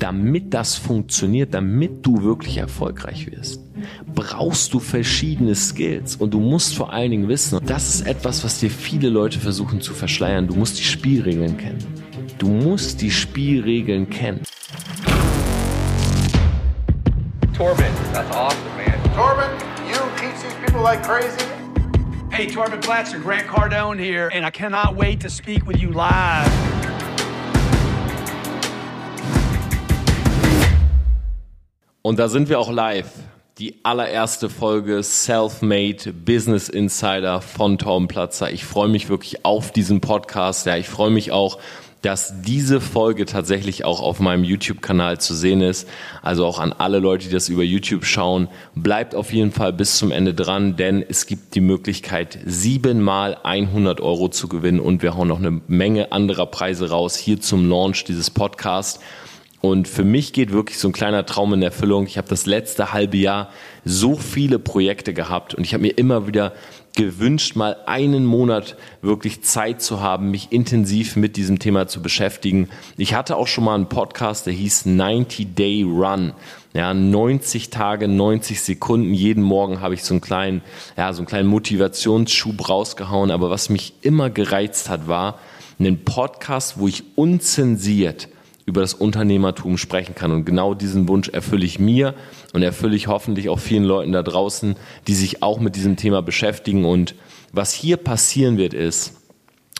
damit das funktioniert, damit du wirklich erfolgreich wirst, brauchst du verschiedene Skills und du musst vor allen Dingen wissen, das ist etwas, was dir viele Leute versuchen zu verschleiern. Du musst die Spielregeln kennen. Du musst die Spielregeln kennen. Torben, that's awesome, man. Torben, you teach these people like crazy. Hey, Torben Platzer, Grant Cardone here, and I cannot wait to speak with you live. Und da sind wir auch live. Die allererste Folge Self-Made Business Insider von Tom Platzer. Ich freue mich wirklich auf diesen Podcast. Ja, ich freue mich auch, dass diese Folge tatsächlich auch auf meinem YouTube-Kanal zu sehen ist. Also auch an alle Leute, die das über YouTube schauen, bleibt auf jeden Fall bis zum Ende dran, denn es gibt die Möglichkeit, siebenmal 100 Euro zu gewinnen und wir hauen noch eine Menge anderer Preise raus hier zum Launch dieses Podcasts. Und für mich geht wirklich so ein kleiner Traum in Erfüllung. Ich habe das letzte halbe Jahr so viele Projekte gehabt und ich habe mir immer wieder gewünscht, mal einen Monat wirklich Zeit zu haben, mich intensiv mit diesem Thema zu beschäftigen. Ich hatte auch schon mal einen Podcast, der hieß 90 Day Run. Ja, 90 Tage, 90 Sekunden. Jeden Morgen habe ich so einen kleinen, ja, so einen kleinen Motivationsschub rausgehauen. Aber was mich immer gereizt hat, war einen Podcast, wo ich unzensiert über das Unternehmertum sprechen kann. Und genau diesen Wunsch erfülle ich mir und erfülle ich hoffentlich auch vielen Leuten da draußen, die sich auch mit diesem Thema beschäftigen. Und was hier passieren wird, ist,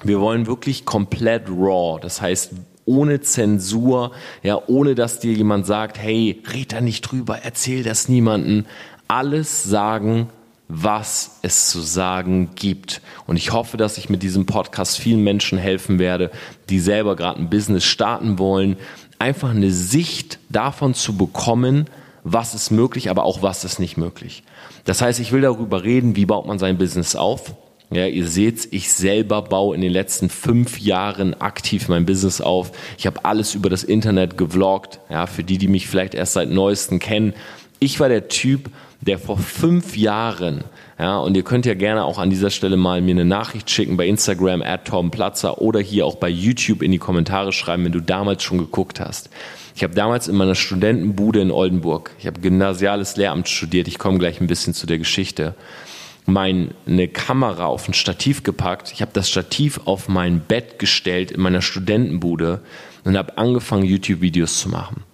wir wollen wirklich komplett raw. Das heißt, ohne Zensur, ja, ohne dass dir jemand sagt, hey, red da nicht drüber, erzähl das niemanden. Alles sagen, was es zu sagen gibt. Und ich hoffe, dass ich mit diesem Podcast vielen Menschen helfen werde, die selber gerade ein Business starten wollen, einfach eine Sicht davon zu bekommen, was ist möglich, aber auch was ist nicht möglich. Das heißt, ich will darüber reden, wie baut man sein Business auf. Ja, ihr seht, ich selber baue in den letzten fünf Jahren aktiv mein Business auf. Ich habe alles über das Internet gevloggt. Ja, für die, die mich vielleicht erst seit neuestem kennen. Ich war der Typ, der vor fünf Jahren, ja, und ihr könnt ja gerne auch an dieser Stelle mal mir eine Nachricht schicken bei Instagram at Tom Platzer oder hier auch bei YouTube in die Kommentare schreiben, wenn du damals schon geguckt hast. Ich habe damals in meiner Studentenbude in Oldenburg, ich habe gymnasiales Lehramt studiert, ich komme gleich ein bisschen zu der Geschichte, meine Kamera auf ein Stativ gepackt, ich habe das Stativ auf mein Bett gestellt in meiner Studentenbude und habe angefangen, YouTube-Videos zu machen.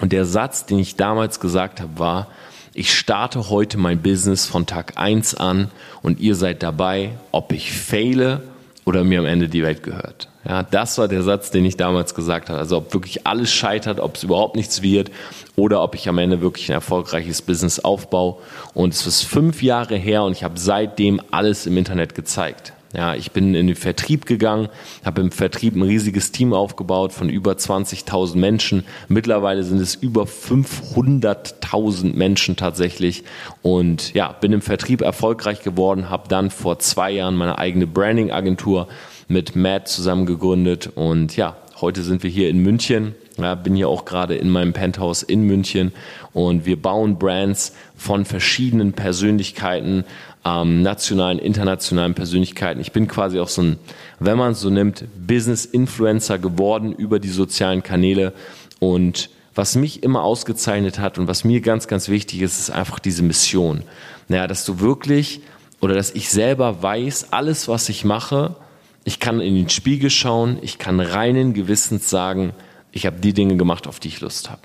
Und der Satz, den ich damals gesagt habe, war, ich starte heute mein Business von Tag 1 an und ihr seid dabei, ob ich fehle oder mir am Ende die Welt gehört. Ja, das war der Satz, den ich damals gesagt habe. Also ob wirklich alles scheitert, ob es überhaupt nichts wird oder ob ich am Ende wirklich ein erfolgreiches Business aufbaue. Und es ist fünf Jahre her und ich habe seitdem alles im Internet gezeigt. Ja, ich bin in den Vertrieb gegangen, habe im Vertrieb ein riesiges Team aufgebaut von über 20.000 Menschen. Mittlerweile sind es über 500.000 Menschen tatsächlich. Und ja, bin im Vertrieb erfolgreich geworden, habe dann vor zwei Jahren meine eigene Branding-Agentur mit Matt zusammen gegründet. Und ja, heute sind wir hier in München. Ja, bin hier auch gerade in meinem Penthouse in München und wir bauen Brands von verschiedenen Persönlichkeiten ähm, nationalen, internationalen Persönlichkeiten. Ich bin quasi auch so ein, wenn man es so nimmt, Business-Influencer geworden über die sozialen Kanäle. Und was mich immer ausgezeichnet hat und was mir ganz, ganz wichtig ist, ist einfach diese Mission. Naja, dass du wirklich oder dass ich selber weiß, alles, was ich mache, ich kann in den Spiegel schauen, ich kann reinen Gewissens sagen, ich habe die Dinge gemacht, auf die ich Lust habe.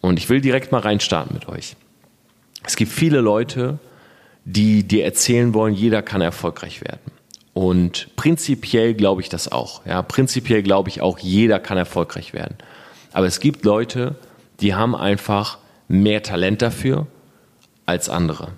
Und ich will direkt mal reinstarten mit euch. Es gibt viele Leute, die dir erzählen wollen, jeder kann erfolgreich werden. Und prinzipiell glaube ich das auch. Ja, prinzipiell glaube ich auch, jeder kann erfolgreich werden. Aber es gibt Leute, die haben einfach mehr Talent dafür als andere.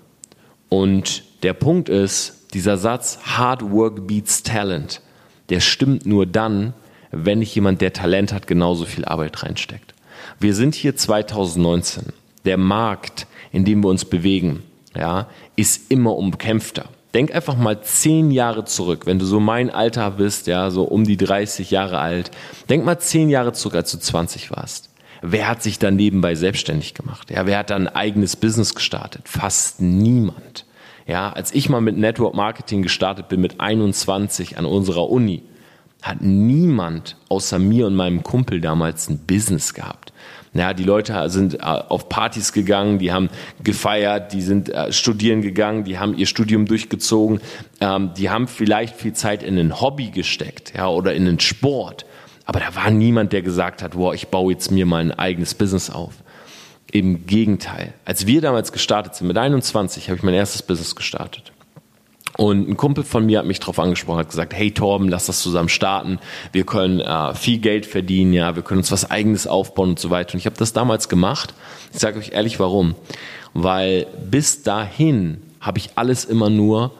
Und der Punkt ist, dieser Satz Hard Work beats Talent, der stimmt nur dann, wenn nicht jemand, der Talent hat, genauso viel Arbeit reinsteckt. Wir sind hier 2019. Der Markt, in dem wir uns bewegen, ja, ist immer umkämpfter. Denk einfach mal zehn Jahre zurück, wenn du so mein Alter bist, ja, so um die 30 Jahre alt. Denk mal zehn Jahre zurück, als du 20 warst. Wer hat sich dann nebenbei selbstständig gemacht? Ja, wer hat dann ein eigenes Business gestartet? Fast niemand. Ja, als ich mal mit Network Marketing gestartet bin mit 21 an unserer Uni, hat niemand außer mir und meinem Kumpel damals ein Business gehabt. Ja, die Leute sind äh, auf Partys gegangen, die haben gefeiert, die sind äh, studieren gegangen, die haben ihr Studium durchgezogen, ähm, die haben vielleicht viel Zeit in ein Hobby gesteckt, ja, oder in einen Sport. Aber da war niemand, der gesagt hat, wow, ich baue jetzt mir mal ein eigenes Business auf. Im Gegenteil. Als wir damals gestartet sind, mit 21, habe ich mein erstes Business gestartet. Und ein Kumpel von mir hat mich darauf angesprochen, hat gesagt, hey Torben, lass das zusammen starten. Wir können äh, viel Geld verdienen, ja, wir können uns was eigenes aufbauen und so weiter. Und ich habe das damals gemacht. Ich sage euch ehrlich, warum. Weil bis dahin habe ich alles immer nur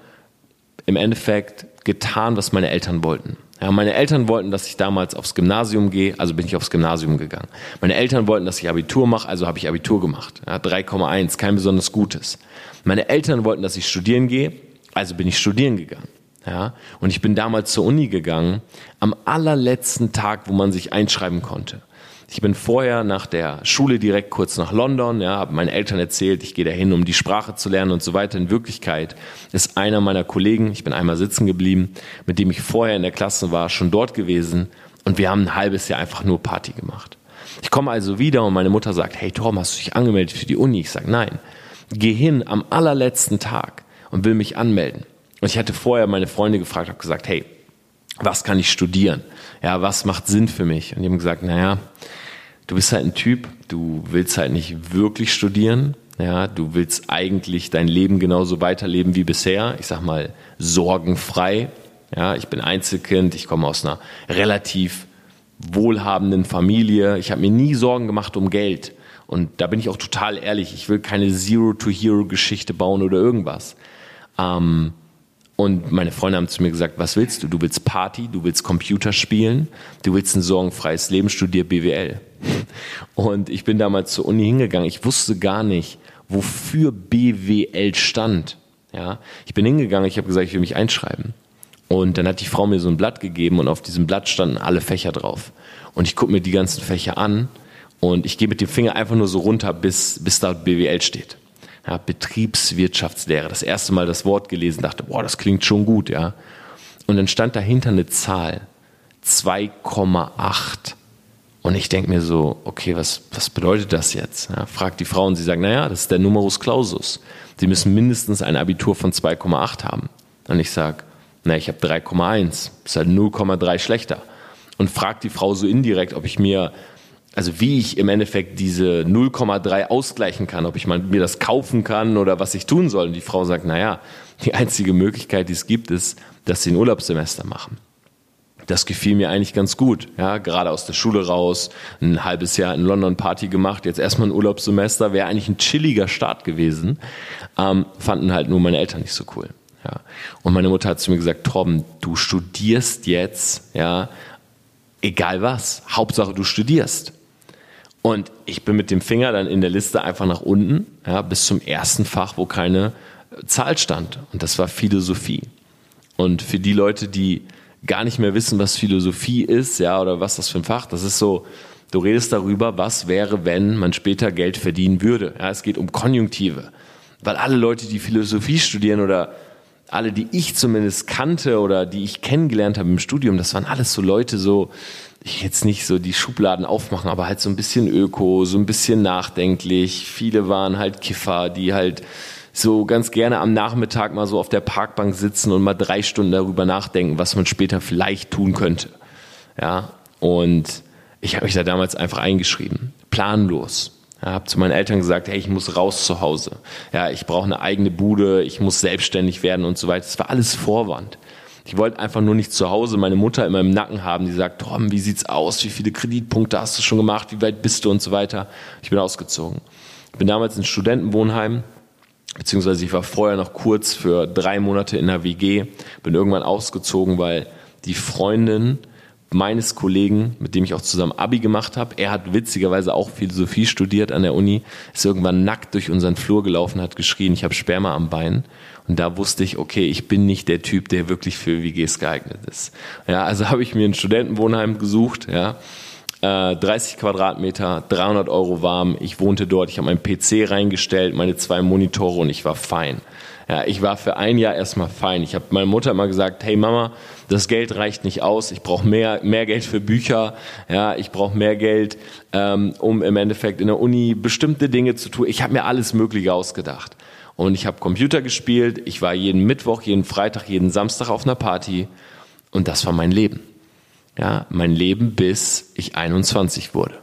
im Endeffekt getan, was meine Eltern wollten. Ja, meine Eltern wollten, dass ich damals aufs Gymnasium gehe, also bin ich aufs Gymnasium gegangen. Meine Eltern wollten, dass ich Abitur mache, also habe ich Abitur gemacht. Ja, 3,1, kein besonders gutes. Meine Eltern wollten, dass ich studieren gehe, also bin ich studieren gegangen. Ja, und ich bin damals zur Uni gegangen, am allerletzten Tag, wo man sich einschreiben konnte. Ich bin vorher nach der Schule direkt kurz nach London, ja, habe meinen Eltern erzählt, ich gehe dahin, um die Sprache zu lernen und so weiter. In Wirklichkeit ist einer meiner Kollegen, ich bin einmal sitzen geblieben, mit dem ich vorher in der Klasse war, schon dort gewesen und wir haben ein halbes Jahr einfach nur Party gemacht. Ich komme also wieder und meine Mutter sagt, hey Tom, hast du dich angemeldet für die Uni? Ich sage, nein. Geh hin am allerletzten Tag und will mich anmelden. Und ich hatte vorher meine Freunde gefragt, habe gesagt, hey, was kann ich studieren? Ja, was macht Sinn für mich? Und die haben gesagt, naja, du bist halt ein Typ, du willst halt nicht wirklich studieren. Ja, du willst eigentlich dein Leben genauso weiterleben wie bisher. Ich sag mal, sorgenfrei. Ja, ich bin Einzelkind, ich komme aus einer relativ wohlhabenden Familie. Ich habe mir nie Sorgen gemacht um Geld. Und da bin ich auch total ehrlich. Ich will keine Zero-to-Hero-Geschichte bauen oder irgendwas. Ähm, und meine Freunde haben zu mir gesagt, was willst du? Du willst Party, du willst Computer spielen, du willst ein sorgenfreies Leben, studier BWL. Und ich bin damals zur Uni hingegangen. Ich wusste gar nicht, wofür BWL stand. Ja, ich bin hingegangen, ich habe gesagt, ich will mich einschreiben. Und dann hat die Frau mir so ein Blatt gegeben und auf diesem Blatt standen alle Fächer drauf. Und ich gucke mir die ganzen Fächer an und ich gehe mit dem Finger einfach nur so runter, bis, bis da BWL steht ja, Betriebswirtschaftslehre, das erste Mal das Wort gelesen, dachte, boah, das klingt schon gut, ja. Und dann stand dahinter eine Zahl, 2,8. Und ich denke mir so, okay, was, was bedeutet das jetzt? Ja, fragt die Frau und sie sagt, naja, das ist der Numerus Clausus. Sie müssen mindestens ein Abitur von 2,8 haben. Und ich sage, na, ich habe 3,1, ist halt 0,3 schlechter. Und fragt die Frau so indirekt, ob ich mir also wie ich im Endeffekt diese 0,3 ausgleichen kann, ob ich mal mir das kaufen kann oder was ich tun soll. Und die Frau sagt, naja, die einzige Möglichkeit, die es gibt, ist, dass sie ein Urlaubssemester machen. Das gefiel mir eigentlich ganz gut. Ja, gerade aus der Schule raus, ein halbes Jahr in London Party gemacht, jetzt erstmal ein Urlaubssemester, wäre eigentlich ein chilliger Start gewesen. Ähm, fanden halt nur meine Eltern nicht so cool. Ja. Und meine Mutter hat zu mir gesagt, Torben, du studierst jetzt, ja, egal was, Hauptsache du studierst. Und ich bin mit dem Finger dann in der Liste einfach nach unten, ja, bis zum ersten Fach, wo keine Zahl stand. Und das war Philosophie. Und für die Leute, die gar nicht mehr wissen, was Philosophie ist, ja, oder was das für ein Fach, das ist so, du redest darüber, was wäre, wenn man später Geld verdienen würde. Ja, es geht um Konjunktive. Weil alle Leute, die Philosophie studieren oder alle, die ich zumindest kannte oder die ich kennengelernt habe im Studium, das waren alles so Leute, so, jetzt nicht so die Schubladen aufmachen, aber halt so ein bisschen öko, so ein bisschen nachdenklich. Viele waren halt Kiffer, die halt so ganz gerne am Nachmittag mal so auf der Parkbank sitzen und mal drei Stunden darüber nachdenken, was man später vielleicht tun könnte. Ja, und ich habe mich da damals einfach eingeschrieben, planlos. Ja, habe zu meinen Eltern gesagt, hey, ich muss raus zu Hause. Ja, ich brauche eine eigene Bude, ich muss selbstständig werden und so weiter. Das war alles Vorwand. Ich wollte einfach nur nicht zu Hause meine Mutter immer im Nacken haben, die sagt, Tom, wie sieht's aus? Wie viele Kreditpunkte hast du schon gemacht? Wie weit bist du und so weiter? Ich bin ausgezogen. Ich bin damals in Studentenwohnheim, beziehungsweise ich war vorher noch kurz für drei Monate in der WG, bin irgendwann ausgezogen, weil die Freundin meines Kollegen, mit dem ich auch zusammen Abi gemacht habe. Er hat witzigerweise auch Philosophie studiert an der Uni, ist irgendwann nackt durch unseren Flur gelaufen, hat geschrien, ich habe Sperma am Bein. Und da wusste ich, okay, ich bin nicht der Typ, der wirklich für WGs geeignet ist. Ja, also habe ich mir ein Studentenwohnheim gesucht, ja. Äh, 30 Quadratmeter, 300 Euro warm. Ich wohnte dort, ich habe meinen PC reingestellt, meine zwei Monitore und ich war fein. Ja, ich war für ein Jahr erstmal fein. Ich habe meiner Mutter immer gesagt, hey Mama, das Geld reicht nicht aus, ich brauche mehr, mehr Geld für Bücher, ja, ich brauche mehr Geld, ähm, um im Endeffekt in der Uni bestimmte Dinge zu tun. Ich habe mir alles Mögliche ausgedacht. Und ich habe Computer gespielt, ich war jeden Mittwoch, jeden Freitag, jeden Samstag auf einer Party und das war mein Leben. Ja, mein Leben bis ich 21 wurde.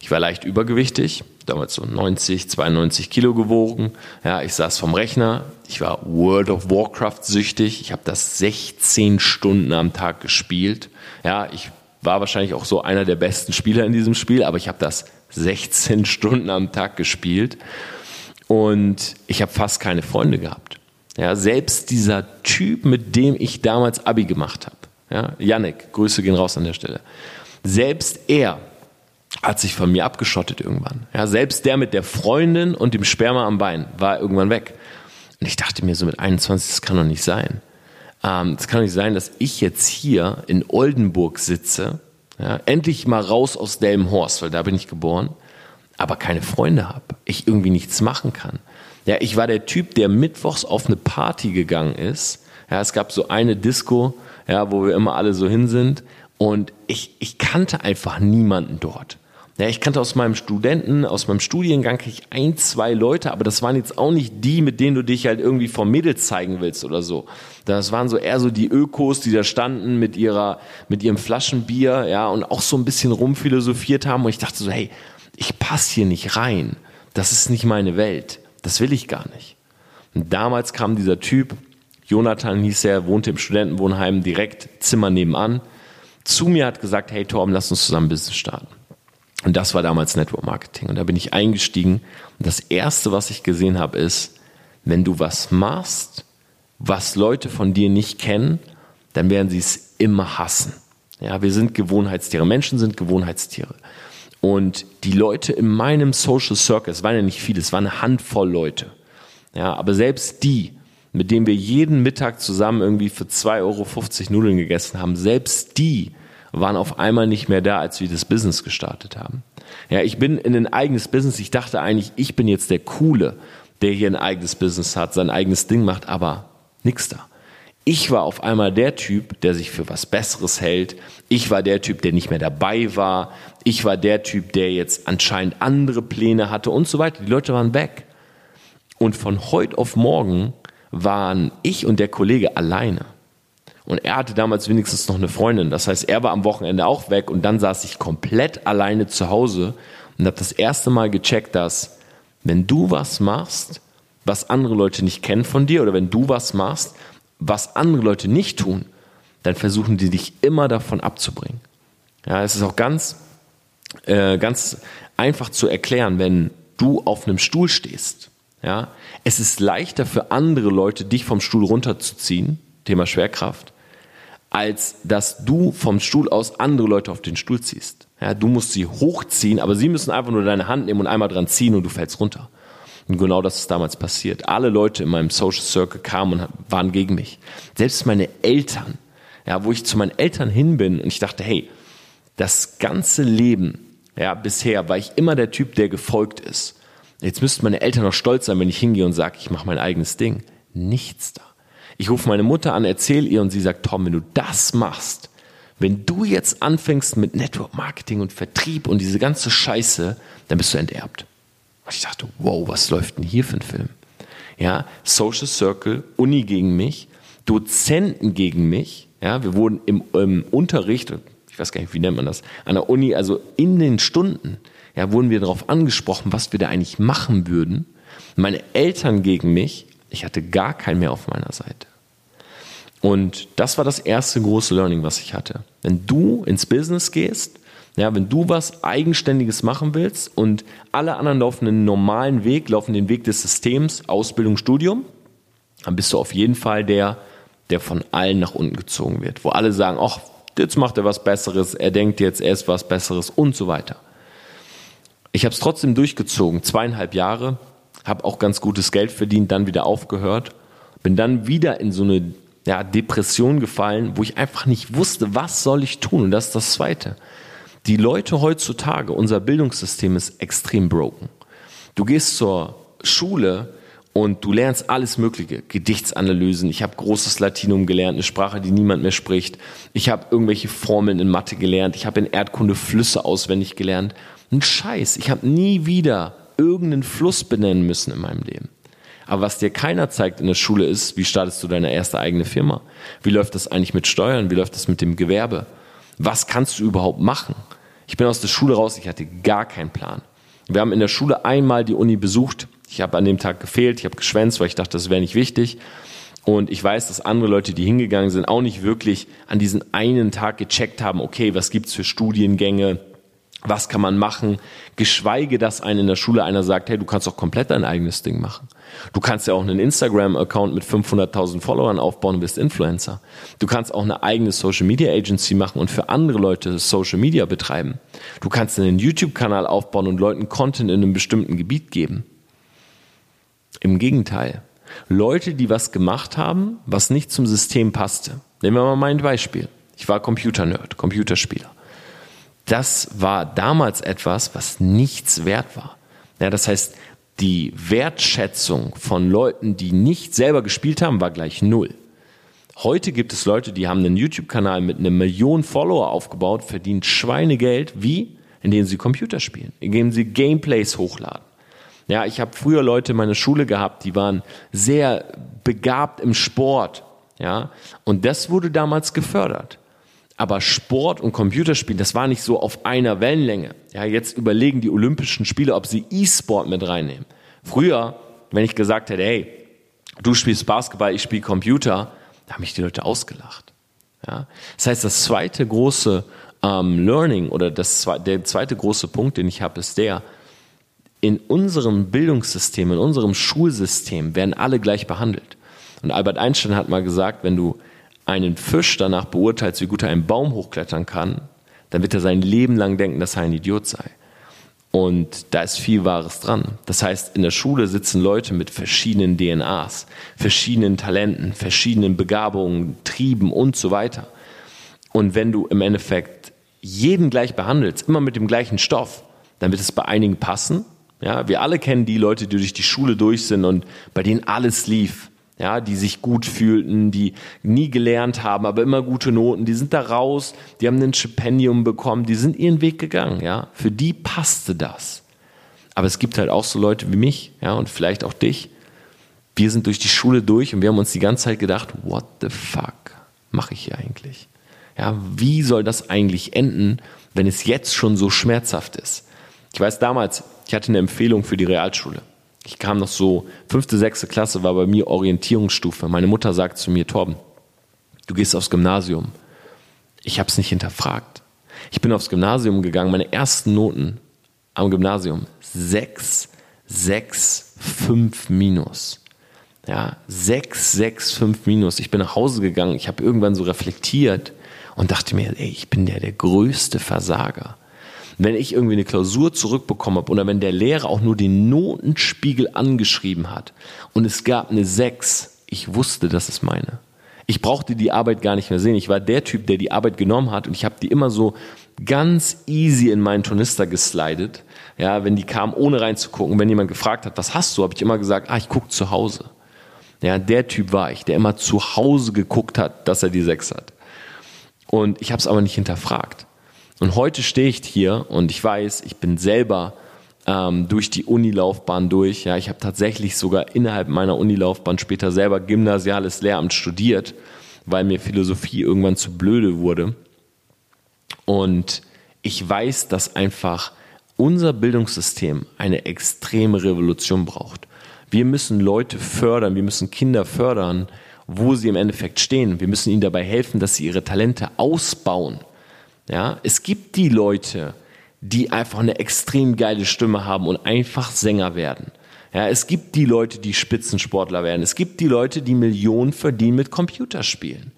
Ich war leicht übergewichtig, damals so 90, 92 Kilo gewogen. Ja, ich saß vom Rechner. Ich war World of Warcraft süchtig. Ich habe das 16 Stunden am Tag gespielt. Ja, ich war wahrscheinlich auch so einer der besten Spieler in diesem Spiel, aber ich habe das 16 Stunden am Tag gespielt und ich habe fast keine Freunde gehabt. Ja, selbst dieser Typ, mit dem ich damals Abi gemacht habe, ja, Yannick, Grüße gehen raus an der Stelle. Selbst er hat sich von mir abgeschottet irgendwann. Ja, selbst der mit der Freundin und dem Sperma am Bein war irgendwann weg. Und ich dachte mir so mit 21, das kann doch nicht sein. Ähm, das kann doch nicht sein, dass ich jetzt hier in Oldenburg sitze, ja, endlich mal raus aus Delmenhorst, weil da bin ich geboren, aber keine Freunde habe. Ich irgendwie nichts machen kann. Ja, ich war der Typ, der mittwochs auf eine Party gegangen ist. Ja, es gab so eine Disco, ja, wo wir immer alle so hin sind. Und ich, ich kannte einfach niemanden dort. Ja, ich kannte aus meinem Studenten, aus meinem Studiengang ich ein, zwei Leute, aber das waren jetzt auch nicht die, mit denen du dich halt irgendwie vor Mädels zeigen willst oder so. Das waren so eher so die Ökos, die da standen mit ihrer, mit ihrem Flaschenbier, ja, und auch so ein bisschen rumphilosophiert haben. Und ich dachte so, hey, ich passe hier nicht rein. Das ist nicht meine Welt. Das will ich gar nicht. Und damals kam dieser Typ, Jonathan hieß er, wohnte im Studentenwohnheim direkt Zimmer nebenan, zu mir hat gesagt, hey Torben, lass uns zusammen Business starten. Und das war damals Network Marketing. Und da bin ich eingestiegen. Und das Erste, was ich gesehen habe, ist, wenn du was machst, was Leute von dir nicht kennen, dann werden sie es immer hassen. Ja, wir sind Gewohnheitstiere. Menschen sind Gewohnheitstiere. Und die Leute in meinem Social Circle, es waren ja nicht viele, es waren eine Handvoll Leute. Ja, aber selbst die, mit denen wir jeden Mittag zusammen irgendwie für 2,50 Euro Nudeln gegessen haben, selbst die waren auf einmal nicht mehr da, als wir das Business gestartet haben. Ja, ich bin in ein eigenes Business. Ich dachte eigentlich, ich bin jetzt der Coole, der hier ein eigenes Business hat, sein eigenes Ding macht, aber nix da. Ich war auf einmal der Typ, der sich für was Besseres hält. Ich war der Typ, der nicht mehr dabei war. Ich war der Typ, der jetzt anscheinend andere Pläne hatte und so weiter. Die Leute waren weg. Und von heute auf morgen waren ich und der Kollege alleine. Und er hatte damals wenigstens noch eine Freundin. Das heißt, er war am Wochenende auch weg und dann saß ich komplett alleine zu Hause und habe das erste Mal gecheckt, dass wenn du was machst, was andere Leute nicht kennen von dir oder wenn du was machst, was andere Leute nicht tun, dann versuchen die dich immer davon abzubringen. Ja, es ist auch ganz, äh, ganz einfach zu erklären, wenn du auf einem Stuhl stehst. Ja, es ist leichter für andere Leute, dich vom Stuhl runterzuziehen, Thema Schwerkraft, als dass du vom Stuhl aus andere Leute auf den Stuhl ziehst. Ja, du musst sie hochziehen, aber sie müssen einfach nur deine Hand nehmen und einmal dran ziehen und du fällst runter. Und genau das ist damals passiert. Alle Leute in meinem Social Circle kamen und waren gegen mich. Selbst meine Eltern, ja, wo ich zu meinen Eltern hin bin und ich dachte, hey, das ganze Leben, ja, bisher war ich immer der Typ, der gefolgt ist. Jetzt müssten meine Eltern noch stolz sein, wenn ich hingehe und sage, ich mache mein eigenes Ding. Nichts da. Ich rufe meine Mutter an, erzähle ihr und sie sagt, Tom, wenn du das machst, wenn du jetzt anfängst mit Network Marketing und Vertrieb und diese ganze Scheiße, dann bist du enterbt. Und ich dachte, wow, was läuft denn hier für ein Film? Ja, Social Circle, Uni gegen mich, Dozenten gegen mich. Ja, wir wurden im, im Unterricht, ich weiß gar nicht, wie nennt man das, an der Uni, also in den Stunden, ja, wurden wir darauf angesprochen, was wir da eigentlich machen würden. Meine Eltern gegen mich, ich hatte gar keinen mehr auf meiner Seite. Und das war das erste große Learning, was ich hatte. Wenn du ins Business gehst, ja, wenn du was Eigenständiges machen willst und alle anderen laufen einen normalen Weg, laufen den Weg des Systems, Ausbildung, Studium, dann bist du auf jeden Fall der, der von allen nach unten gezogen wird. Wo alle sagen, ach, jetzt macht er was Besseres, er denkt jetzt, er ist was Besseres und so weiter. Ich habe es trotzdem durchgezogen, zweieinhalb Jahre, habe auch ganz gutes Geld verdient, dann wieder aufgehört, bin dann wieder in so eine ja, Depression gefallen, wo ich einfach nicht wusste, was soll ich tun. Und das ist das Zweite. Die Leute heutzutage, unser Bildungssystem ist extrem broken. Du gehst zur Schule und du lernst alles Mögliche, Gedichtsanalysen. Ich habe großes Latinum gelernt, eine Sprache, die niemand mehr spricht. Ich habe irgendwelche Formeln in Mathe gelernt. Ich habe in Erdkunde Flüsse auswendig gelernt. Ein Scheiß. Ich habe nie wieder irgendeinen Fluss benennen müssen in meinem Leben. Aber was dir keiner zeigt in der Schule ist, wie startest du deine erste eigene Firma? Wie läuft das eigentlich mit Steuern? Wie läuft das mit dem Gewerbe? Was kannst du überhaupt machen? Ich bin aus der Schule raus, ich hatte gar keinen Plan. Wir haben in der Schule einmal die Uni besucht. Ich habe an dem Tag gefehlt, ich habe geschwänzt, weil ich dachte, das wäre nicht wichtig. Und ich weiß, dass andere Leute, die hingegangen sind, auch nicht wirklich an diesen einen Tag gecheckt haben, okay, was gibt's für Studiengänge, was kann man machen, geschweige, dass einem in der Schule einer sagt, hey, du kannst doch komplett dein eigenes Ding machen. Du kannst ja auch einen Instagram-Account mit 500.000 Followern aufbauen und bist Influencer. Du kannst auch eine eigene Social Media Agency machen und für andere Leute Social Media betreiben. Du kannst einen YouTube-Kanal aufbauen und Leuten Content in einem bestimmten Gebiet geben. Im Gegenteil. Leute, die was gemacht haben, was nicht zum System passte. Nehmen wir mal mein Beispiel. Ich war Computer-Nerd, Computerspieler das war damals etwas, was nichts wert war. Ja, das heißt, die Wertschätzung von Leuten, die nicht selber gespielt haben, war gleich null. Heute gibt es Leute, die haben einen YouTube-Kanal mit einer Million Follower aufgebaut, verdienen Schweinegeld. Wie? Indem sie Computer spielen, indem sie Gameplays hochladen. Ja, ich habe früher Leute in meiner Schule gehabt, die waren sehr begabt im Sport. Ja, und das wurde damals gefördert. Aber Sport und Computerspiel, das war nicht so auf einer Wellenlänge. Ja, jetzt überlegen die Olympischen Spiele, ob sie E-Sport mit reinnehmen. Früher, wenn ich gesagt hätte, hey, du spielst Basketball, ich spiele Computer, da haben mich die Leute ausgelacht. Ja? Das heißt, das zweite große ähm, Learning oder das, der zweite große Punkt, den ich habe, ist der, in unserem Bildungssystem, in unserem Schulsystem werden alle gleich behandelt. Und Albert Einstein hat mal gesagt, wenn du einen Fisch danach beurteilst, wie gut er einen Baum hochklettern kann, dann wird er sein Leben lang denken, dass er ein Idiot sei. Und da ist viel Wahres dran. Das heißt, in der Schule sitzen Leute mit verschiedenen DNAs, verschiedenen Talenten, verschiedenen Begabungen, Trieben und so weiter. Und wenn du im Endeffekt jeden gleich behandelst, immer mit dem gleichen Stoff, dann wird es bei einigen passen. Ja, wir alle kennen die Leute, die durch die Schule durch sind und bei denen alles lief ja, die sich gut fühlten, die nie gelernt haben, aber immer gute Noten, die sind da raus, die haben ein Stipendium bekommen, die sind ihren Weg gegangen, ja. Für die passte das. Aber es gibt halt auch so Leute wie mich, ja, und vielleicht auch dich. Wir sind durch die Schule durch und wir haben uns die ganze Zeit gedacht, what the fuck mache ich hier eigentlich? Ja, wie soll das eigentlich enden, wenn es jetzt schon so schmerzhaft ist? Ich weiß damals, ich hatte eine Empfehlung für die Realschule. Ich kam noch so, fünfte, sechste Klasse war bei mir Orientierungsstufe. Meine Mutter sagt zu mir, Torben, du gehst aufs Gymnasium. Ich habe es nicht hinterfragt. Ich bin aufs Gymnasium gegangen, meine ersten Noten am Gymnasium, sechs, sechs, fünf minus. Ja, sechs, sechs, fünf minus. Ich bin nach Hause gegangen, ich habe irgendwann so reflektiert und dachte mir, ey, ich bin der, der größte Versager wenn ich irgendwie eine Klausur zurückbekommen habe oder wenn der Lehrer auch nur den Notenspiegel angeschrieben hat und es gab eine 6, ich wusste, das ist meine. Ich brauchte die Arbeit gar nicht mehr sehen. Ich war der Typ, der die Arbeit genommen hat und ich habe die immer so ganz easy in meinen Tornister geslidet. Ja, wenn die kamen, ohne reinzugucken. Wenn jemand gefragt hat, was hast du, habe ich immer gesagt, ah, ich gucke zu Hause. Ja, der Typ war ich, der immer zu Hause geguckt hat, dass er die 6 hat. Und ich habe es aber nicht hinterfragt. Und heute stehe ich hier und ich weiß, ich bin selber ähm, durch die Unilaufbahn durch. Ja, ich habe tatsächlich sogar innerhalb meiner Unilaufbahn später selber gymnasiales Lehramt studiert, weil mir Philosophie irgendwann zu blöde wurde. Und ich weiß, dass einfach unser Bildungssystem eine extreme Revolution braucht. Wir müssen Leute fördern, wir müssen Kinder fördern, wo sie im Endeffekt stehen. Wir müssen ihnen dabei helfen, dass sie ihre Talente ausbauen. Ja, es gibt die Leute, die einfach eine extrem geile Stimme haben und einfach Sänger werden. Ja, es gibt die Leute, die Spitzensportler werden. Es gibt die Leute, die Millionen verdienen mit Computerspielen.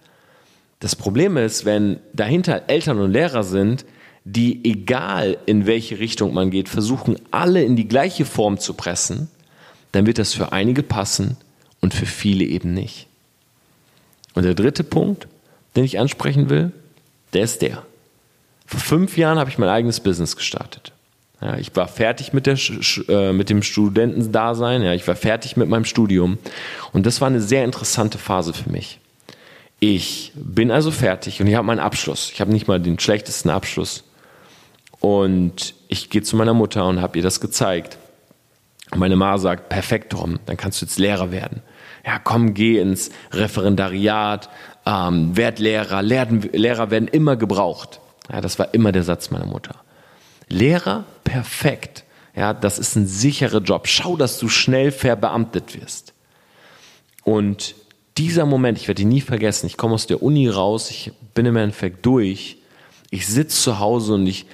Das Problem ist, wenn dahinter Eltern und Lehrer sind, die egal in welche Richtung man geht, versuchen alle in die gleiche Form zu pressen, dann wird das für einige passen und für viele eben nicht. Und der dritte Punkt, den ich ansprechen will, der ist der. Vor fünf Jahren habe ich mein eigenes Business gestartet. Ja, ich war fertig mit, der, äh, mit dem Studentendasein, ja, ich war fertig mit meinem Studium und das war eine sehr interessante Phase für mich. Ich bin also fertig und ich habe meinen Abschluss. Ich habe nicht mal den schlechtesten Abschluss. Und ich gehe zu meiner Mutter und habe ihr das gezeigt. Und meine Ma sagt, perfekt, Tom, dann kannst du jetzt Lehrer werden. Ja, komm, geh ins Referendariat, ähm, werd Lehrer, Lehrer werden immer gebraucht. Ja, das war immer der Satz meiner Mutter. Lehrer, perfekt. Ja, das ist ein sicherer Job. Schau, dass du schnell verbeamtet wirst. Und dieser Moment, ich werde ihn nie vergessen. Ich komme aus der Uni raus, ich bin im Endeffekt durch. Ich sitze zu Hause und ich,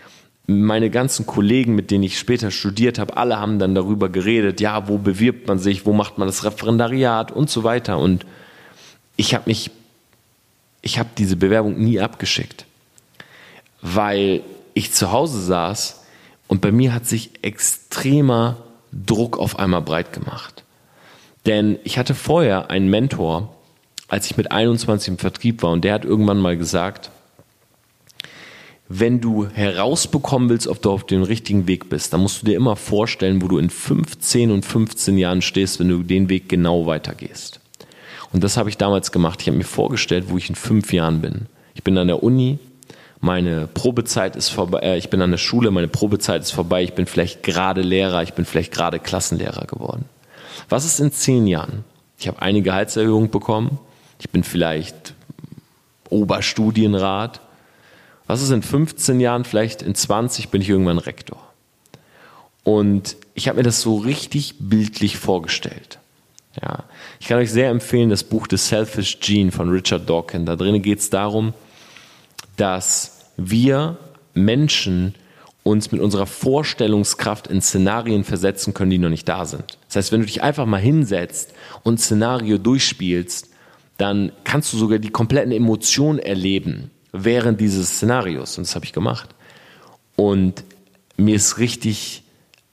meine ganzen Kollegen, mit denen ich später studiert habe, alle haben dann darüber geredet, ja, wo bewirbt man sich, wo macht man das Referendariat und so weiter. Und ich habe mich, ich habe diese Bewerbung nie abgeschickt, weil ich zu Hause saß und bei mir hat sich extremer Druck auf einmal breit gemacht. Denn ich hatte vorher einen Mentor, als ich mit 21 im Vertrieb war, und der hat irgendwann mal gesagt, wenn du herausbekommen willst, ob du auf dem richtigen Weg bist, dann musst du dir immer vorstellen, wo du in 15 und 15 Jahren stehst, wenn du den Weg genau weitergehst. Und das habe ich damals gemacht. Ich habe mir vorgestellt, wo ich in fünf Jahren bin. Ich bin an der Uni, meine Probezeit ist vorbei, äh, ich bin an der Schule, meine Probezeit ist vorbei, ich bin vielleicht gerade Lehrer, ich bin vielleicht gerade Klassenlehrer geworden. Was ist in zehn Jahren? Ich habe eine Gehaltserhöhung bekommen, ich bin vielleicht Oberstudienrat. Was ist in 15 Jahren, vielleicht in 20 bin ich irgendwann Rektor. Und ich habe mir das so richtig bildlich vorgestellt. Ja, ich kann euch sehr empfehlen, das Buch The Selfish Gene von Richard Dawkins. Da drin geht es darum, dass wir Menschen uns mit unserer Vorstellungskraft in Szenarien versetzen können, die noch nicht da sind. Das heißt, wenn du dich einfach mal hinsetzt und Szenario durchspielst, dann kannst du sogar die kompletten Emotionen erleben während dieses Szenarios. Und das habe ich gemacht. Und mir ist richtig,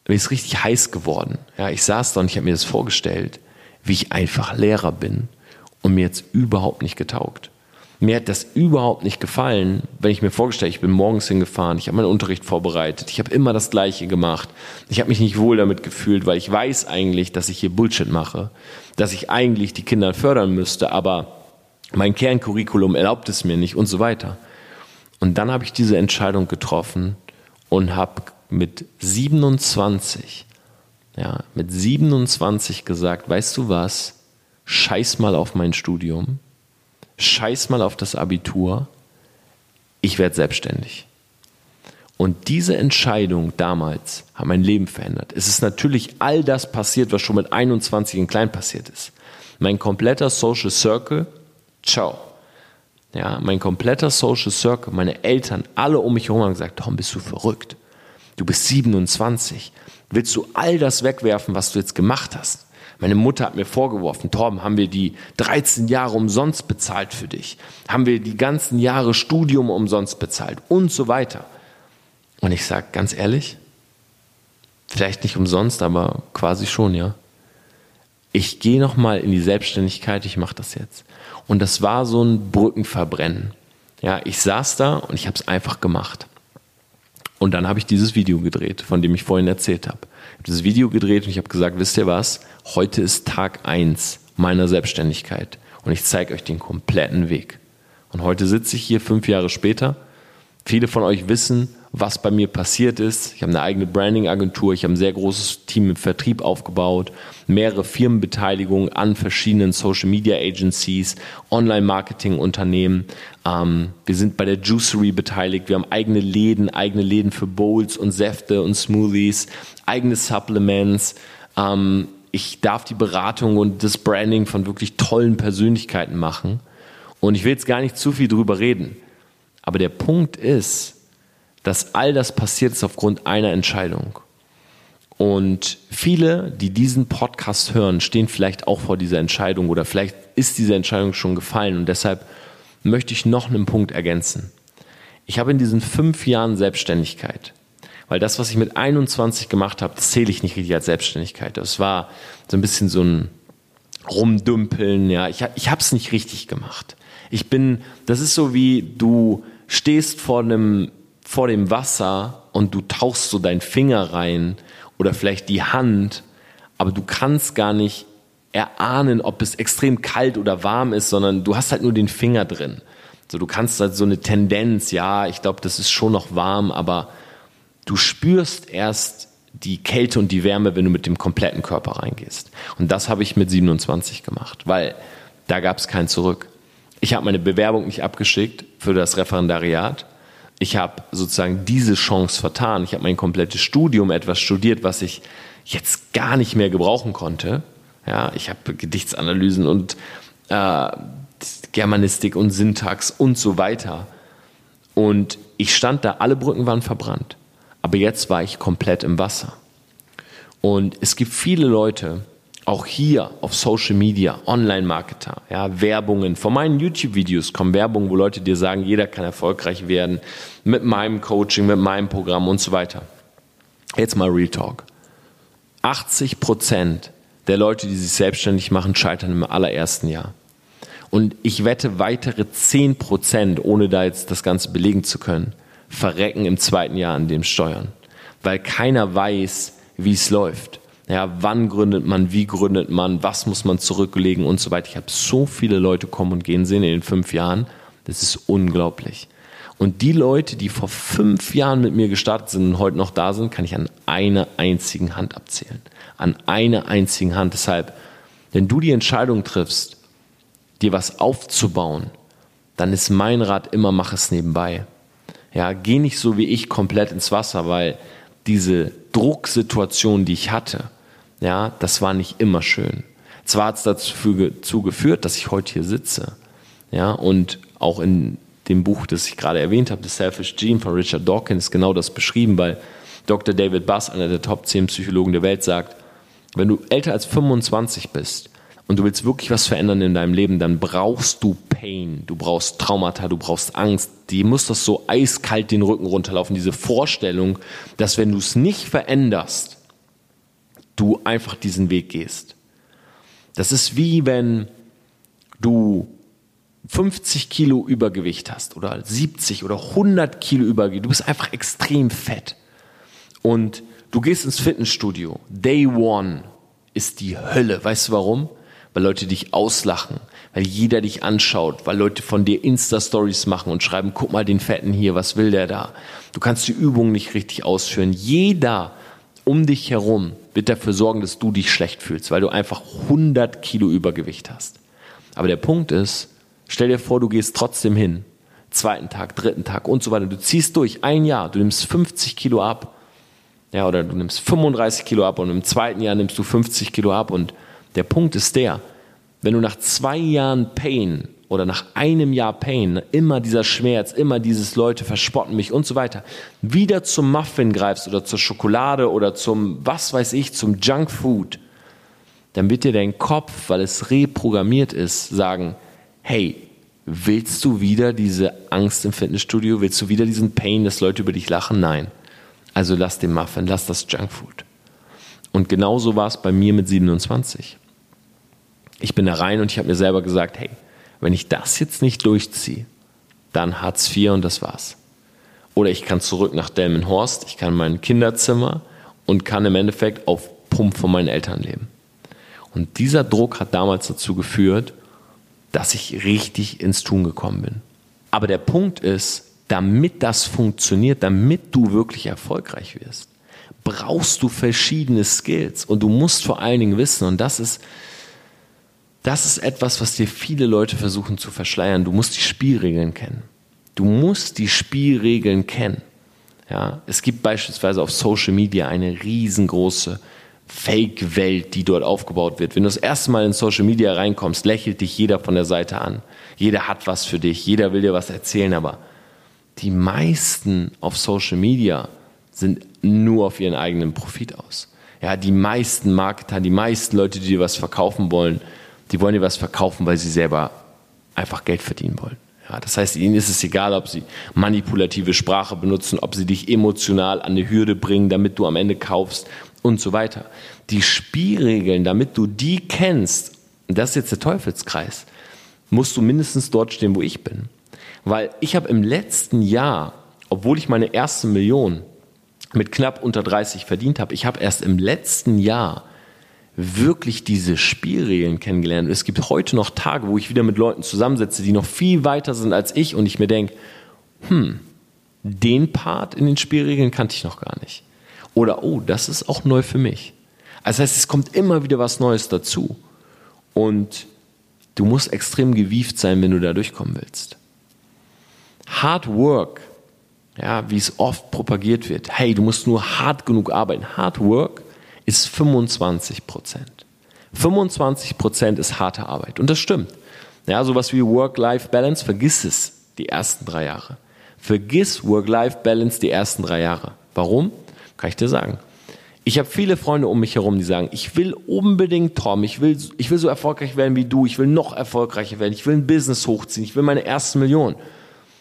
mir ist richtig heiß geworden. Ja, ich saß da und ich habe mir das vorgestellt, wie ich einfach Lehrer bin und mir jetzt überhaupt nicht getaugt. Mir hat das überhaupt nicht gefallen, wenn ich mir vorgestellt, ich bin morgens hingefahren, ich habe meinen Unterricht vorbereitet, ich habe immer das Gleiche gemacht. Ich habe mich nicht wohl damit gefühlt, weil ich weiß eigentlich, dass ich hier Bullshit mache, dass ich eigentlich die Kinder fördern müsste, aber mein Kerncurriculum erlaubt es mir nicht und so weiter. Und dann habe ich diese Entscheidung getroffen und habe mit 27, ja, mit 27 gesagt, weißt du was, scheiß mal auf mein Studium scheiß mal auf das Abitur, ich werde selbstständig. Und diese Entscheidung damals hat mein Leben verändert. Es ist natürlich all das passiert, was schon mit 21 in klein passiert ist. Mein kompletter Social Circle, ciao. Ja, mein kompletter Social Circle, meine Eltern, alle um mich herum haben gesagt, Tom, bist du verrückt? Du bist 27. Willst du all das wegwerfen, was du jetzt gemacht hast? Meine Mutter hat mir vorgeworfen, Torben, haben wir die 13 Jahre umsonst bezahlt für dich? Haben wir die ganzen Jahre Studium umsonst bezahlt? Und so weiter. Und ich sage ganz ehrlich, vielleicht nicht umsonst, aber quasi schon, ja. Ich gehe nochmal in die Selbstständigkeit, ich mache das jetzt. Und das war so ein Brückenverbrennen. Ja, ich saß da und ich habe es einfach gemacht. Und dann habe ich dieses Video gedreht, von dem ich vorhin erzählt habe. Habe dieses Video gedreht und ich habe gesagt, wisst ihr was? Heute ist Tag 1 meiner Selbstständigkeit und ich zeige euch den kompletten Weg. Und heute sitze ich hier fünf Jahre später. Viele von euch wissen, was bei mir passiert ist. Ich habe eine eigene Branding-Agentur, ich habe ein sehr großes Team im Vertrieb aufgebaut, mehrere Firmenbeteiligungen an verschiedenen Social-Media-Agencies, Online-Marketing-Unternehmen. Ähm, wir sind bei der Juicery beteiligt, wir haben eigene Läden, eigene Läden für Bowls und Säfte und Smoothies, eigene Supplements. Ähm, ich darf die Beratung und das Branding von wirklich tollen Persönlichkeiten machen. Und ich will jetzt gar nicht zu viel drüber reden. Aber der Punkt ist, dass all das passiert ist aufgrund einer Entscheidung. Und viele, die diesen Podcast hören, stehen vielleicht auch vor dieser Entscheidung oder vielleicht ist diese Entscheidung schon gefallen. Und deshalb möchte ich noch einen Punkt ergänzen. Ich habe in diesen fünf Jahren Selbstständigkeit, weil das, was ich mit 21 gemacht habe, das zähle ich nicht richtig als Selbstständigkeit. Das war so ein bisschen so ein Rumdümpeln. Ja, ich, ich habe es nicht richtig gemacht. Ich bin, das ist so wie du stehst vor einem vor dem Wasser und du tauchst so deinen Finger rein oder vielleicht die Hand, aber du kannst gar nicht erahnen, ob es extrem kalt oder warm ist, sondern du hast halt nur den Finger drin. So, du kannst halt so eine Tendenz, ja, ich glaube, das ist schon noch warm, aber du spürst erst die Kälte und die Wärme, wenn du mit dem kompletten Körper reingehst. Und das habe ich mit 27 gemacht, weil da gab es kein Zurück. Ich habe meine Bewerbung nicht abgeschickt für das Referendariat. Ich habe sozusagen diese Chance vertan. Ich habe mein komplettes Studium etwas studiert, was ich jetzt gar nicht mehr gebrauchen konnte. Ja, ich habe Gedichtsanalysen und äh, Germanistik und Syntax und so weiter. Und ich stand da, alle Brücken waren verbrannt. Aber jetzt war ich komplett im Wasser. Und es gibt viele Leute, auch hier auf Social Media, Online-Marketer, ja, Werbungen. Von meinen YouTube-Videos kommen Werbungen, wo Leute dir sagen, jeder kann erfolgreich werden mit meinem Coaching, mit meinem Programm und so weiter. Jetzt mal Real Talk. 80 Prozent der Leute, die sich selbstständig machen, scheitern im allerersten Jahr. Und ich wette, weitere 10 Prozent, ohne da jetzt das Ganze belegen zu können, verrecken im zweiten Jahr an dem Steuern. Weil keiner weiß, wie es läuft. Ja, wann gründet man, wie gründet man, was muss man zurücklegen und so weiter. Ich habe so viele Leute kommen und gehen sehen in den fünf Jahren. Das ist unglaublich. Und die Leute, die vor fünf Jahren mit mir gestartet sind und heute noch da sind, kann ich an einer einzigen Hand abzählen. An einer einzigen Hand. Deshalb, wenn du die Entscheidung triffst, dir was aufzubauen, dann ist mein Rat immer, mach es nebenbei. Ja, geh nicht so wie ich komplett ins Wasser, weil diese Drucksituation, die ich hatte, ja, das war nicht immer schön. Zwar hat es dazu geführt, dass ich heute hier sitze, ja, und auch in dem Buch, das ich gerade erwähnt habe, The Selfish Gene von Richard Dawkins, genau das beschrieben, weil Dr. David Buss, einer der Top 10 Psychologen der Welt, sagt, wenn du älter als 25 bist, und du willst wirklich was verändern in deinem Leben, dann brauchst du Pain, du brauchst Traumata, du brauchst Angst. Die muss das so eiskalt den Rücken runterlaufen. Diese Vorstellung, dass wenn du es nicht veränderst, du einfach diesen Weg gehst. Das ist wie wenn du 50 Kilo Übergewicht hast oder 70 oder 100 Kilo Übergewicht. Du bist einfach extrem fett. Und du gehst ins Fitnessstudio. Day one ist die Hölle. Weißt du warum? weil Leute dich auslachen, weil jeder dich anschaut, weil Leute von dir Insta-Stories machen und schreiben, guck mal den Fetten hier, was will der da? Du kannst die Übung nicht richtig ausführen. Jeder um dich herum wird dafür sorgen, dass du dich schlecht fühlst, weil du einfach 100 Kilo Übergewicht hast. Aber der Punkt ist, stell dir vor, du gehst trotzdem hin, zweiten Tag, dritten Tag und so weiter. Du ziehst durch ein Jahr, du nimmst 50 Kilo ab, ja, oder du nimmst 35 Kilo ab und im zweiten Jahr nimmst du 50 Kilo ab und der Punkt ist der, wenn du nach zwei Jahren Pain oder nach einem Jahr Pain, immer dieser Schmerz, immer dieses Leute verspotten mich und so weiter, wieder zum Muffin greifst oder zur Schokolade oder zum, was weiß ich, zum Junkfood, dann wird dir dein Kopf, weil es reprogrammiert ist, sagen, hey, willst du wieder diese Angst im Fitnessstudio? Willst du wieder diesen Pain, dass Leute über dich lachen? Nein. Also lass den Muffin, lass das Junkfood. Und genauso war es bei mir mit 27 ich bin da rein und ich habe mir selber gesagt, hey, wenn ich das jetzt nicht durchziehe, dann Hartz IV und das war's. Oder ich kann zurück nach Delmenhorst, ich kann mein Kinderzimmer und kann im Endeffekt auf Pump von meinen Eltern leben. Und dieser Druck hat damals dazu geführt, dass ich richtig ins Tun gekommen bin. Aber der Punkt ist, damit das funktioniert, damit du wirklich erfolgreich wirst, brauchst du verschiedene Skills und du musst vor allen Dingen wissen, und das ist das ist etwas, was dir viele Leute versuchen zu verschleiern. Du musst die Spielregeln kennen. Du musst die Spielregeln kennen. Ja, es gibt beispielsweise auf Social Media eine riesengroße Fake-Welt, die dort aufgebaut wird. Wenn du das erste Mal in Social Media reinkommst, lächelt dich jeder von der Seite an. Jeder hat was für dich, jeder will dir was erzählen, aber die meisten auf Social Media sind nur auf ihren eigenen Profit aus. Ja, die meisten Marketer, die meisten Leute, die dir was verkaufen wollen, die wollen dir was verkaufen, weil sie selber einfach Geld verdienen wollen. Ja, das heißt, ihnen ist es egal, ob sie manipulative Sprache benutzen, ob sie dich emotional an die Hürde bringen, damit du am Ende kaufst und so weiter. Die Spielregeln, damit du die kennst, das ist jetzt der Teufelskreis, musst du mindestens dort stehen, wo ich bin. Weil ich habe im letzten Jahr obwohl ich meine erste Million mit knapp unter 30 verdient habe, ich habe erst im letzten Jahr wirklich diese Spielregeln kennengelernt. Es gibt heute noch Tage, wo ich wieder mit Leuten zusammensetze, die noch viel weiter sind als ich und ich mir denke, hm, den Part in den Spielregeln kannte ich noch gar nicht. Oder, oh, das ist auch neu für mich. Also das heißt, es kommt immer wieder was Neues dazu. Und du musst extrem gewieft sein, wenn du da durchkommen willst. Hard Work, ja, wie es oft propagiert wird. Hey, du musst nur hart genug arbeiten. Hard Work ist 25 Prozent. 25 Prozent ist harte Arbeit. Und das stimmt. Ja, sowas wie Work-Life-Balance, vergiss es die ersten drei Jahre. Vergiss Work-Life-Balance die ersten drei Jahre. Warum? Kann ich dir sagen. Ich habe viele Freunde um mich herum, die sagen, ich will unbedingt Tom, ich will, ich will so erfolgreich werden wie du, ich will noch erfolgreicher werden, ich will ein Business hochziehen, ich will meine erste Million.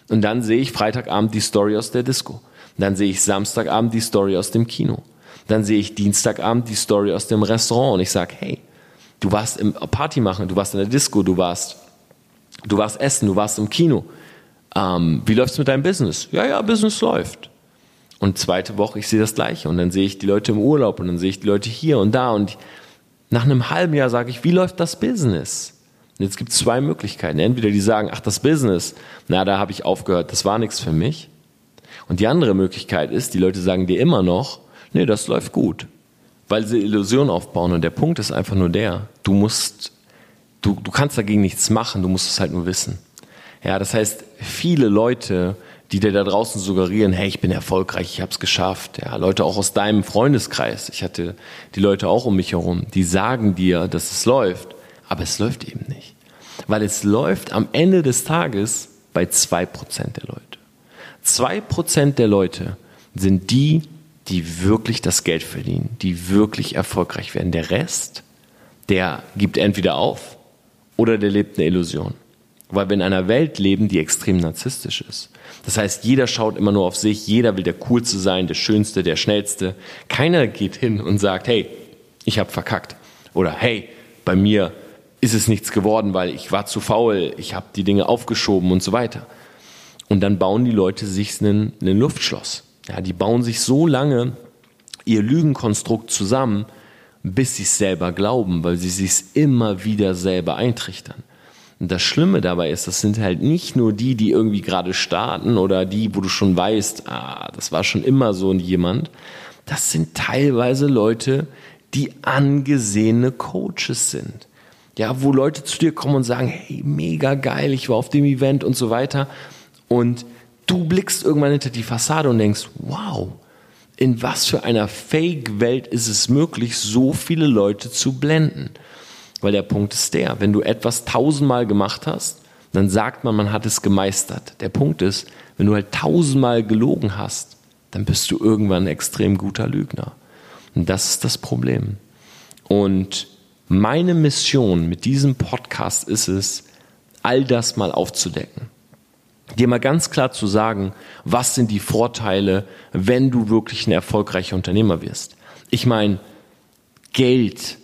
Und dann sehe ich Freitagabend die Story aus der Disco. Und dann sehe ich Samstagabend die Story aus dem Kino. Dann sehe ich Dienstagabend die Story aus dem Restaurant und ich sage, hey, du warst im Party machen, du warst in der Disco, du warst, du warst essen, du warst im Kino. Ähm, wie läuft's mit deinem Business? Ja, ja, Business läuft. Und zweite Woche, ich sehe das Gleiche. Und dann sehe ich die Leute im Urlaub und dann sehe ich die Leute hier und da. Und nach einem halben Jahr sage ich, wie läuft das Business? Und jetzt gibt es zwei Möglichkeiten. Entweder die sagen, ach, das Business, na, da habe ich aufgehört, das war nichts für mich. Und die andere Möglichkeit ist, die Leute sagen dir immer noch, nee, das läuft gut. Weil sie Illusion aufbauen. Und der Punkt ist einfach nur der, du musst, du, du kannst dagegen nichts machen, du musst es halt nur wissen. Ja, das heißt, viele Leute, die dir da draußen suggerieren, hey, ich bin erfolgreich, ich habe es geschafft. Ja, Leute auch aus deinem Freundeskreis, ich hatte die Leute auch um mich herum, die sagen dir, dass es läuft, aber es läuft eben nicht. Weil es läuft am Ende des Tages bei zwei Prozent der Leute. Zwei Prozent der Leute sind die, die wirklich das Geld verdienen, die wirklich erfolgreich werden. Der Rest, der gibt entweder auf oder der lebt eine Illusion. Weil wir in einer Welt leben, die extrem narzisstisch ist. Das heißt, jeder schaut immer nur auf sich, jeder will der Coolste sein, der Schönste, der Schnellste. Keiner geht hin und sagt, hey, ich habe verkackt. Oder hey, bei mir ist es nichts geworden, weil ich war zu faul, ich habe die Dinge aufgeschoben und so weiter. Und dann bauen die Leute sich einen Luftschloss. Ja, die bauen sich so lange ihr Lügenkonstrukt zusammen, bis sie es selber glauben, weil sie sich immer wieder selber eintrichtern. Und das Schlimme dabei ist, das sind halt nicht nur die, die irgendwie gerade starten oder die, wo du schon weißt, ah, das war schon immer so jemand. Das sind teilweise Leute, die angesehene Coaches sind. Ja, wo Leute zu dir kommen und sagen, hey, mega geil, ich war auf dem Event und so weiter. Und du blickst irgendwann hinter die Fassade und denkst, wow, in was für einer Fake-Welt ist es möglich, so viele Leute zu blenden? Weil der Punkt ist der, wenn du etwas tausendmal gemacht hast, dann sagt man, man hat es gemeistert. Der Punkt ist, wenn du halt tausendmal gelogen hast, dann bist du irgendwann ein extrem guter Lügner. Und das ist das Problem. Und meine Mission mit diesem Podcast ist es, all das mal aufzudecken dir mal ganz klar zu sagen, was sind die Vorteile, wenn du wirklich ein erfolgreicher Unternehmer wirst. Ich meine, Geld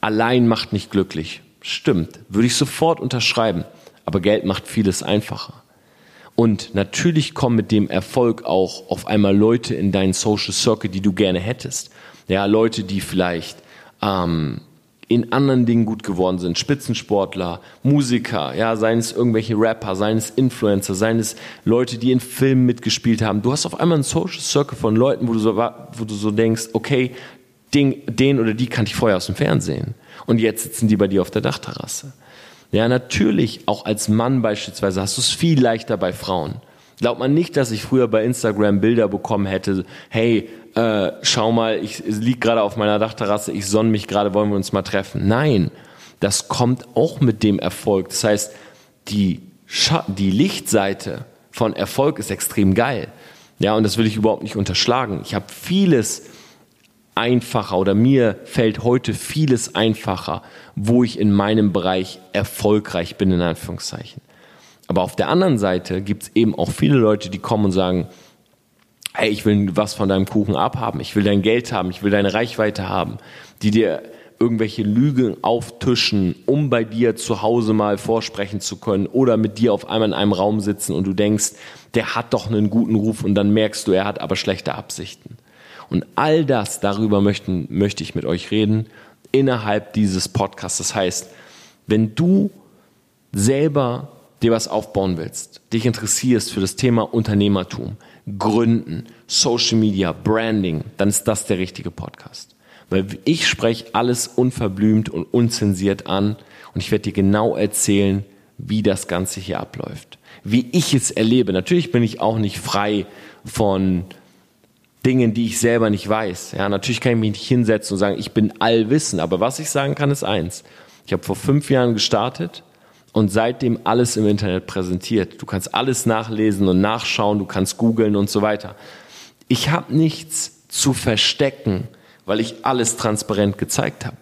allein macht nicht glücklich. Stimmt, würde ich sofort unterschreiben. Aber Geld macht vieles einfacher. Und natürlich kommen mit dem Erfolg auch auf einmal Leute in deinen Social Circle, die du gerne hättest. Ja, Leute, die vielleicht ähm, in anderen Dingen gut geworden sind. Spitzensportler, Musiker, ja, seien es irgendwelche Rapper, seien es Influencer, seien es Leute, die in Filmen mitgespielt haben. Du hast auf einmal einen Social Circle von Leuten, wo du so, wo du so denkst, okay, den, den oder die kannte ich vorher aus dem Fernsehen. Und jetzt sitzen die bei dir auf der Dachterrasse. Ja, natürlich, auch als Mann beispielsweise hast du es viel leichter bei Frauen. Glaubt man nicht, dass ich früher bei Instagram Bilder bekommen hätte, hey, äh, schau mal, ich lieg gerade auf meiner Dachterrasse, ich sonne mich gerade, wollen wir uns mal treffen. Nein, das kommt auch mit dem Erfolg. Das heißt, die, Scha die Lichtseite von Erfolg ist extrem geil. Ja, und das will ich überhaupt nicht unterschlagen. Ich habe vieles einfacher oder mir fällt heute vieles einfacher, wo ich in meinem Bereich erfolgreich bin, in Anführungszeichen. Aber auf der anderen Seite gibt es eben auch viele Leute, die kommen und sagen, hey, ich will was von deinem Kuchen abhaben, ich will dein Geld haben, ich will deine Reichweite haben, die dir irgendwelche Lügen auftischen, um bei dir zu Hause mal vorsprechen zu können oder mit dir auf einmal in einem Raum sitzen und du denkst, der hat doch einen guten Ruf und dann merkst du, er hat aber schlechte Absichten. Und all das, darüber möchten, möchte ich mit euch reden innerhalb dieses Podcasts. Das heißt, wenn du selber dir was aufbauen willst, dich interessierst für das Thema Unternehmertum, Gründen, Social Media, Branding, dann ist das der richtige Podcast. Weil ich spreche alles unverblümt und unzensiert an und ich werde dir genau erzählen, wie das Ganze hier abläuft. Wie ich es erlebe. Natürlich bin ich auch nicht frei von Dingen, die ich selber nicht weiß. Ja, natürlich kann ich mich nicht hinsetzen und sagen, ich bin allwissend. Aber was ich sagen kann, ist eins. Ich habe vor fünf Jahren gestartet und seitdem alles im Internet präsentiert. Du kannst alles nachlesen und nachschauen, du kannst googeln und so weiter. Ich habe nichts zu verstecken, weil ich alles transparent gezeigt habe.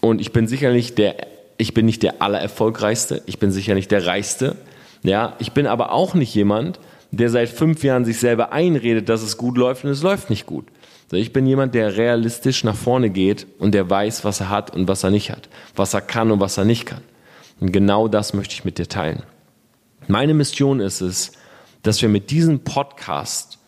Und ich bin sicherlich der, ich bin nicht der allererfolgreichste, ich bin sicher nicht der reichste. Ja, ich bin aber auch nicht jemand, der seit fünf Jahren sich selber einredet, dass es gut läuft und es läuft nicht gut. Ich bin jemand, der realistisch nach vorne geht und der weiß, was er hat und was er nicht hat, was er kann und was er nicht kann. Und genau das möchte ich mit dir teilen. Meine Mission ist es, dass wir mit diesem Podcast,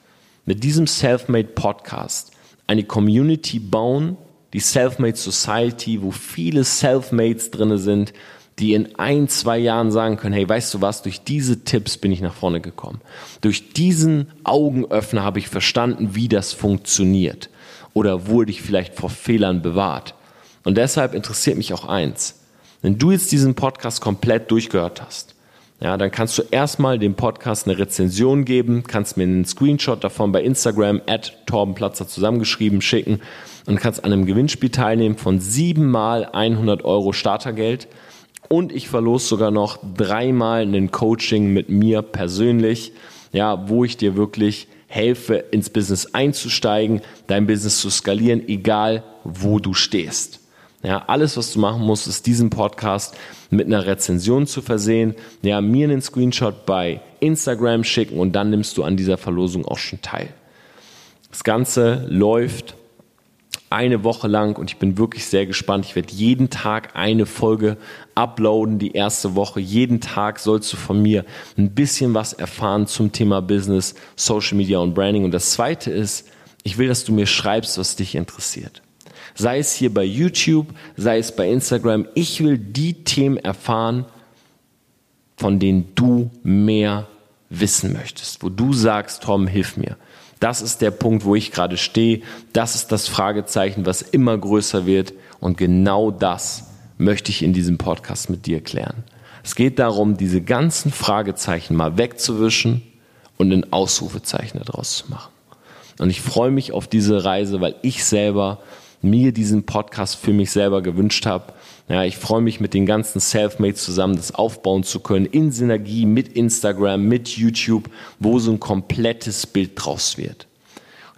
mit diesem Selfmade Podcast eine Community bauen, die Selfmade Society, wo viele Selfmates drinne sind, die in ein, zwei Jahren sagen können, hey, weißt du was, durch diese Tipps bin ich nach vorne gekommen. Durch diesen Augenöffner habe ich verstanden, wie das funktioniert. Oder wurde ich vielleicht vor Fehlern bewahrt. Und deshalb interessiert mich auch eins. Wenn du jetzt diesen Podcast komplett durchgehört hast, ja, dann kannst du erstmal dem Podcast eine Rezension geben, kannst mir einen Screenshot davon bei Instagram at Torbenplatzer zusammengeschrieben schicken und kannst an einem Gewinnspiel teilnehmen von siebenmal 100 Euro Startergeld. Und ich verlose sogar noch dreimal ein Coaching mit mir persönlich, ja, wo ich dir wirklich helfe, ins Business einzusteigen, dein Business zu skalieren, egal wo du stehst. Ja, alles, was du machen musst, ist diesen Podcast mit einer Rezension zu versehen, ja, mir einen Screenshot bei Instagram schicken und dann nimmst du an dieser Verlosung auch schon teil. Das Ganze läuft eine Woche lang und ich bin wirklich sehr gespannt. Ich werde jeden Tag eine Folge uploaden, die erste Woche. Jeden Tag sollst du von mir ein bisschen was erfahren zum Thema Business, Social Media und Branding. Und das zweite ist, ich will, dass du mir schreibst, was dich interessiert sei es hier bei YouTube, sei es bei Instagram. Ich will die Themen erfahren, von denen du mehr wissen möchtest, wo du sagst, Tom, hilf mir. Das ist der Punkt, wo ich gerade stehe. Das ist das Fragezeichen, was immer größer wird. Und genau das möchte ich in diesem Podcast mit dir klären. Es geht darum, diese ganzen Fragezeichen mal wegzuwischen und ein Ausrufezeichen daraus zu machen. Und ich freue mich auf diese Reise, weil ich selber mir diesen Podcast für mich selber gewünscht habe. Ja, ich freue mich mit den ganzen Selfmates zusammen, das aufbauen zu können in Synergie mit Instagram, mit YouTube, wo so ein komplettes Bild draus wird.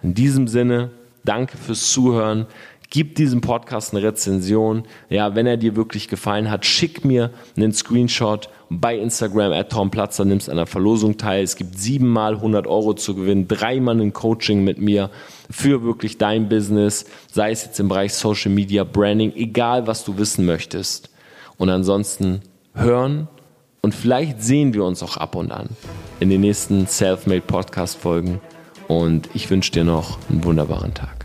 In diesem Sinne, danke fürs Zuhören. Gib diesem Podcast eine Rezension. Ja, wenn er dir wirklich gefallen hat, schick mir einen Screenshot bei Instagram at Tom Platzer, nimmst an der Verlosung teil. Es gibt siebenmal 100 Euro zu gewinnen, dreimal ein Coaching mit mir für wirklich dein Business, sei es jetzt im Bereich Social Media, Branding, egal was du wissen möchtest. Und ansonsten hören und vielleicht sehen wir uns auch ab und an in den nächsten Selfmade Podcast Folgen. Und ich wünsche dir noch einen wunderbaren Tag.